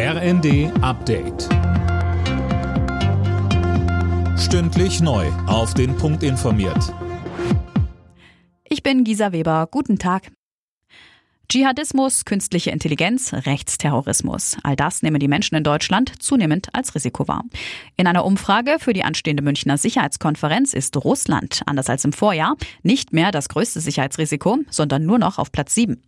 RND Update. Stündlich neu. Auf den Punkt informiert. Ich bin Gisa Weber. Guten Tag. Dschihadismus, künstliche Intelligenz, Rechtsterrorismus. All das nehmen die Menschen in Deutschland zunehmend als Risiko wahr. In einer Umfrage für die anstehende Münchner Sicherheitskonferenz ist Russland, anders als im Vorjahr, nicht mehr das größte Sicherheitsrisiko, sondern nur noch auf Platz 7.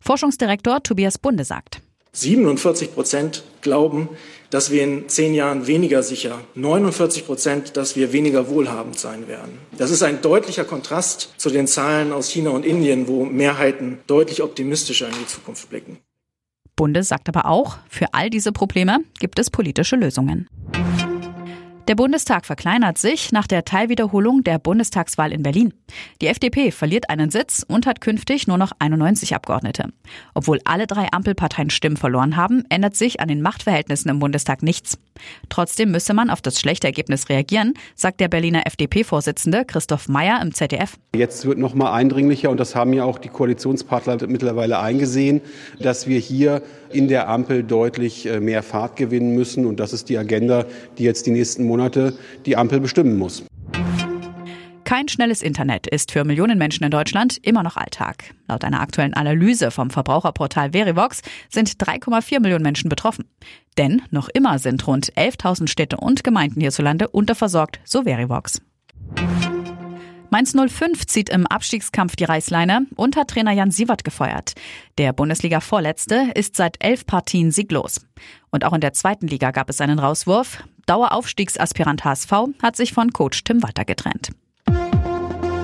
Forschungsdirektor Tobias Bunde sagt. 47 Prozent glauben, dass wir in zehn Jahren weniger sicher, 49 Prozent, dass wir weniger wohlhabend sein werden. Das ist ein deutlicher Kontrast zu den Zahlen aus China und Indien, wo Mehrheiten deutlich optimistischer in die Zukunft blicken. Bunde sagt aber auch, für all diese Probleme gibt es politische Lösungen. Der Bundestag verkleinert sich nach der Teilwiederholung der Bundestagswahl in Berlin. Die FDP verliert einen Sitz und hat künftig nur noch 91 Abgeordnete. Obwohl alle drei Ampelparteien Stimmen verloren haben, ändert sich an den Machtverhältnissen im Bundestag nichts. Trotzdem müsse man auf das schlechte Ergebnis reagieren, sagt der Berliner FDP-Vorsitzende Christoph Meyer im ZDF. Jetzt wird noch mal eindringlicher und das haben ja auch die Koalitionspartner mittlerweile eingesehen, dass wir hier in der Ampel deutlich äh, mehr Fahrt gewinnen müssen und das ist die Agenda, die jetzt die nächsten Monate die Ampel bestimmen muss. Kein schnelles Internet ist für Millionen Menschen in Deutschland immer noch Alltag. Laut einer aktuellen Analyse vom Verbraucherportal Verivox sind 3,4 Millionen Menschen betroffen. Denn noch immer sind rund 11.000 Städte und Gemeinden hierzulande unterversorgt, so Verivox. Mainz 05 zieht im Abstiegskampf die Reißleine und hat Trainer Jan Sievert gefeuert. Der Bundesliga-Vorletzte ist seit elf Partien sieglos. Und auch in der zweiten Liga gab es einen Rauswurf. Daueraufstiegsaspirant HSV hat sich von Coach Tim Walter getrennt.